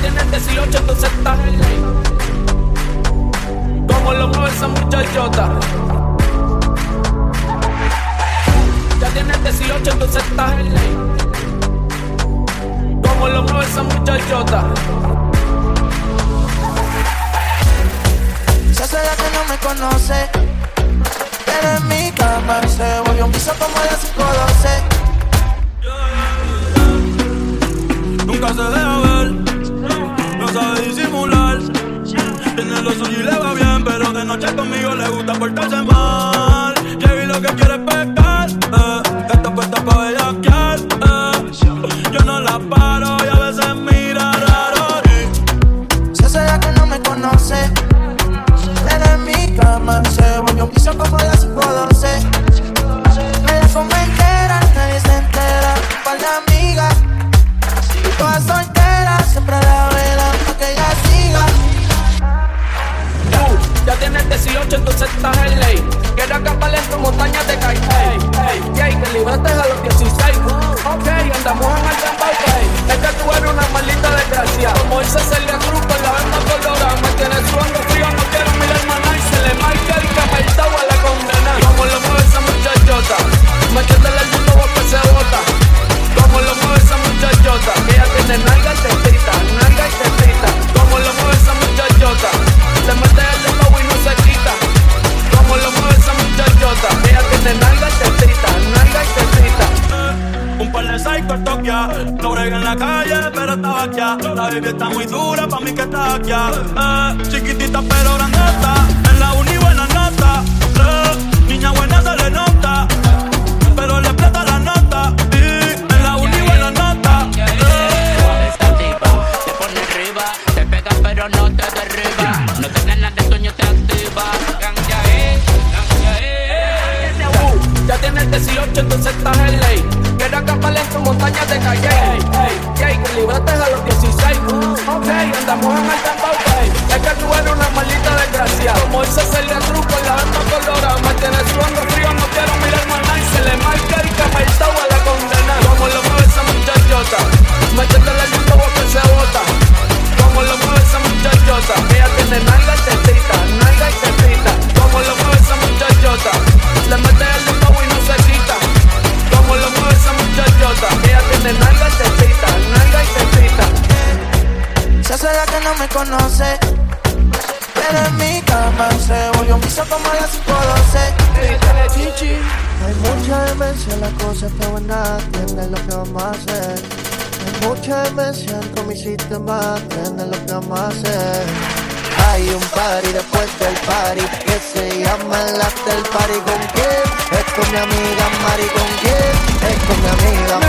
tienes 18, entonces estás. Como lo mueve esa muchachota. Ya tienes 18, entonces estás. Como lo mueve esa muchachota. Se hace la que no me conoce. Pero en mi cama se volvió un piso como las 512. Tiene lo suyo y le va bien, pero de noche conmigo le gusta portarse mal. vi lo que quiere es pescar, eh. Está puesta pa' bellaquear, eh. Yo no la paro y a veces mira raro. Se hace la que no me conoce. En mi cama se volvió un piso como las 512. Acampar en tu montaña de calle. Hey, hey, hey, que libraste a los 16. Ok, andamos no brega en la calle, pero estaba aquí. La baby está muy dura, pa' mí que está aquí. Eh, chiquitita pero grandota, en la uni buena nota. Eh, niña buena se le nota, pero le explota la nota. En la uni buena nota. Eh. Esta tipa te pone arriba, te pega pero no te derriba. No te ganas de sueño, te activa. Ganja eh, ganja eh. Uh, ya tienes 18, entonces estás en ley. Acampar en tu montaña de calle. Hey, hey, hey, que libraste a los 16. Uh, ok, andamos en el campo, Es que tú eres una maldita desgracia. Como ese Celia Cruz con la venta colorada. Me tienes sudando frío, no quiero mirar no me conoce. Pero en mi cama se volvió un piso como las 512. Hay mucha demencia, la cosa está buena, entiende lo que vamos a hacer. Hay mucha demencia con mi sistema, entiende lo que vamos a hacer. Hay un party después del party que se llama el after party con quién? Es con mi amiga Mari con quién? Es con mi amiga